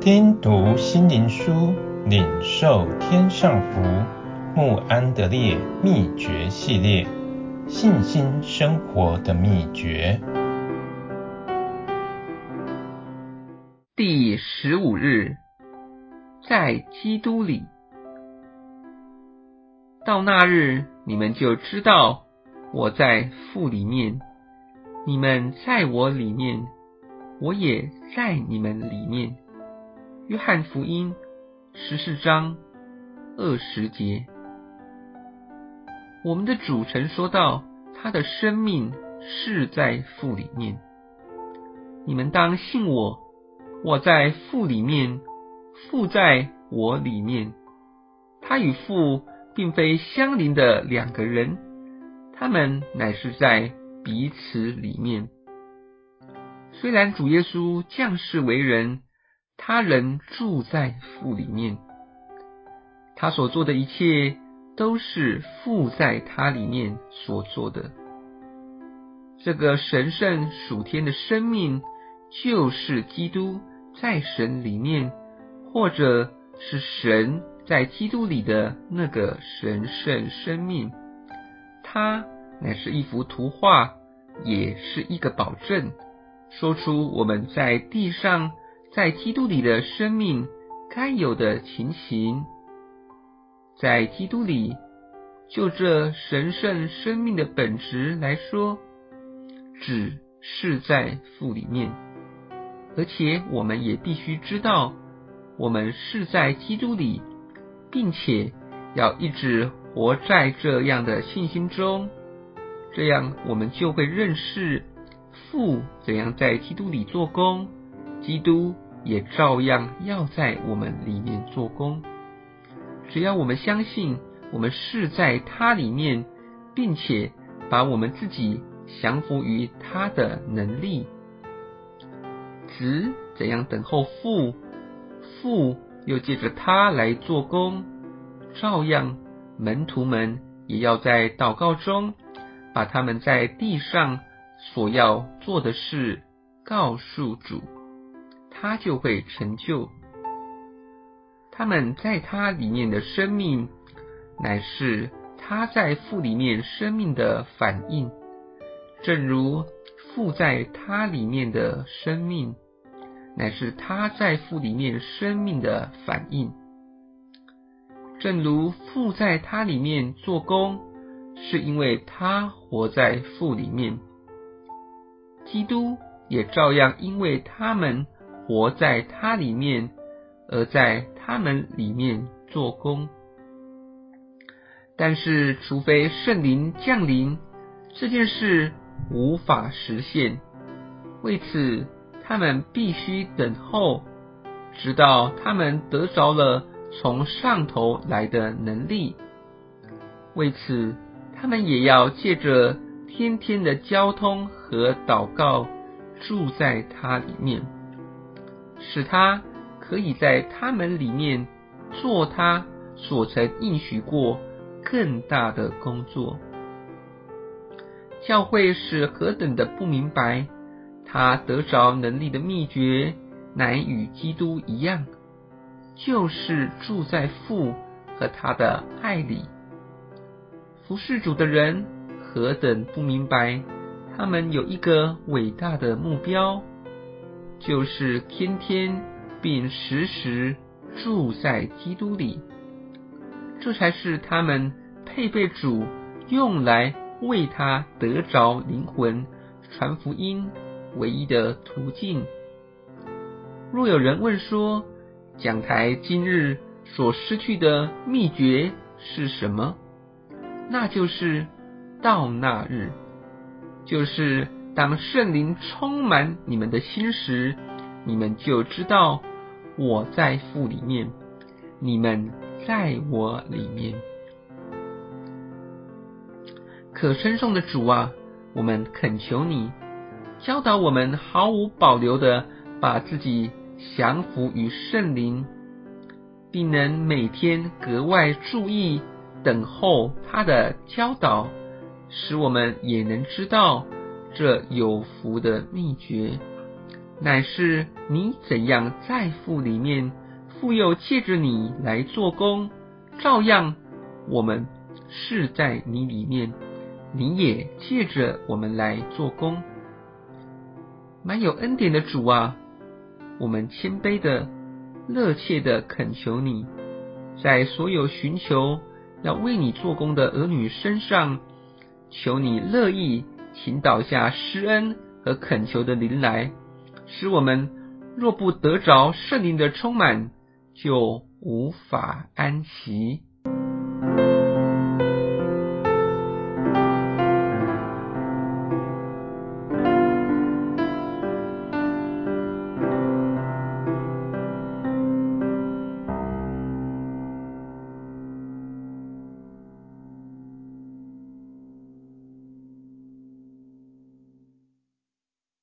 听读心灵书，领受天上福。慕安德烈秘诀系列，信心生活的秘诀。第十五日，在基督里。到那日，你们就知道我在父里面，你们在我里面，我也在你们里面。约翰福音十四章二十节。我们的主曾说道，他的生命是在父里面。你们当信我，我在父里面，父在我里面。他与父并非相邻的两个人，他们乃是在彼此里面。虽然主耶稣降世为人，他人住在父里面，他所做的一切都是父在他里面所做的。这个神圣属天的生命，就是基督在神里面，或者是神在基督里的那个神圣生命。它乃是一幅图画，也是一个保证，说出我们在地上。在基督里的生命该有的情形，在基督里，就这神圣生命的本质来说，只是在父里面，而且我们也必须知道，我们是在基督里，并且要一直活在这样的信心中，这样我们就会认识父怎样在基督里做工。基督也照样要在我们里面做工。只要我们相信，我们是在他里面，并且把我们自己降服于他的能力。子怎样等候父，父又借着他来做工，照样门徒们也要在祷告中，把他们在地上所要做的事告诉主。他就会成就。他们在他里面的生命，乃是他在父里面生命的反应，正如父在他里面的生命，乃是他在父里面生命的反应。正如父在他里面做工，是因为他活在父里面，基督也照样因为他们。活在他里面，而在他们里面做工。但是，除非圣灵降临，这件事无法实现。为此，他们必须等候，直到他们得着了从上头来的能力。为此，他们也要借着天天的交通和祷告，住在他里面。使他可以在他们里面做他所曾应许过更大的工作。教会是何等的不明白，他得着能力的秘诀，乃与基督一样，就是住在父和他的爱里。服事主的人何等不明白，他们有一个伟大的目标。就是天天并时时住在基督里，这才是他们配备主用来为他得着灵魂传福音唯一的途径。若有人问说，讲台今日所失去的秘诀是什么？那就是到那日，就是。当圣灵充满你们的心时，你们就知道我在父里面，你们在我里面。可称颂的主啊，我们恳求你教导我们毫无保留的把自己降服于圣灵，并能每天格外注意等候他的教导，使我们也能知道。这有福的秘诀，乃是你怎样在父里面，父又借着你来做工，照样我们是在你里面，你也借着我们来做工。满有恩典的主啊，我们谦卑的、热切的恳求你，在所有寻求要为你做工的儿女身上，求你乐意引导下施恩和恳求的临来，使我们若不得着圣灵的充满，就无法安息。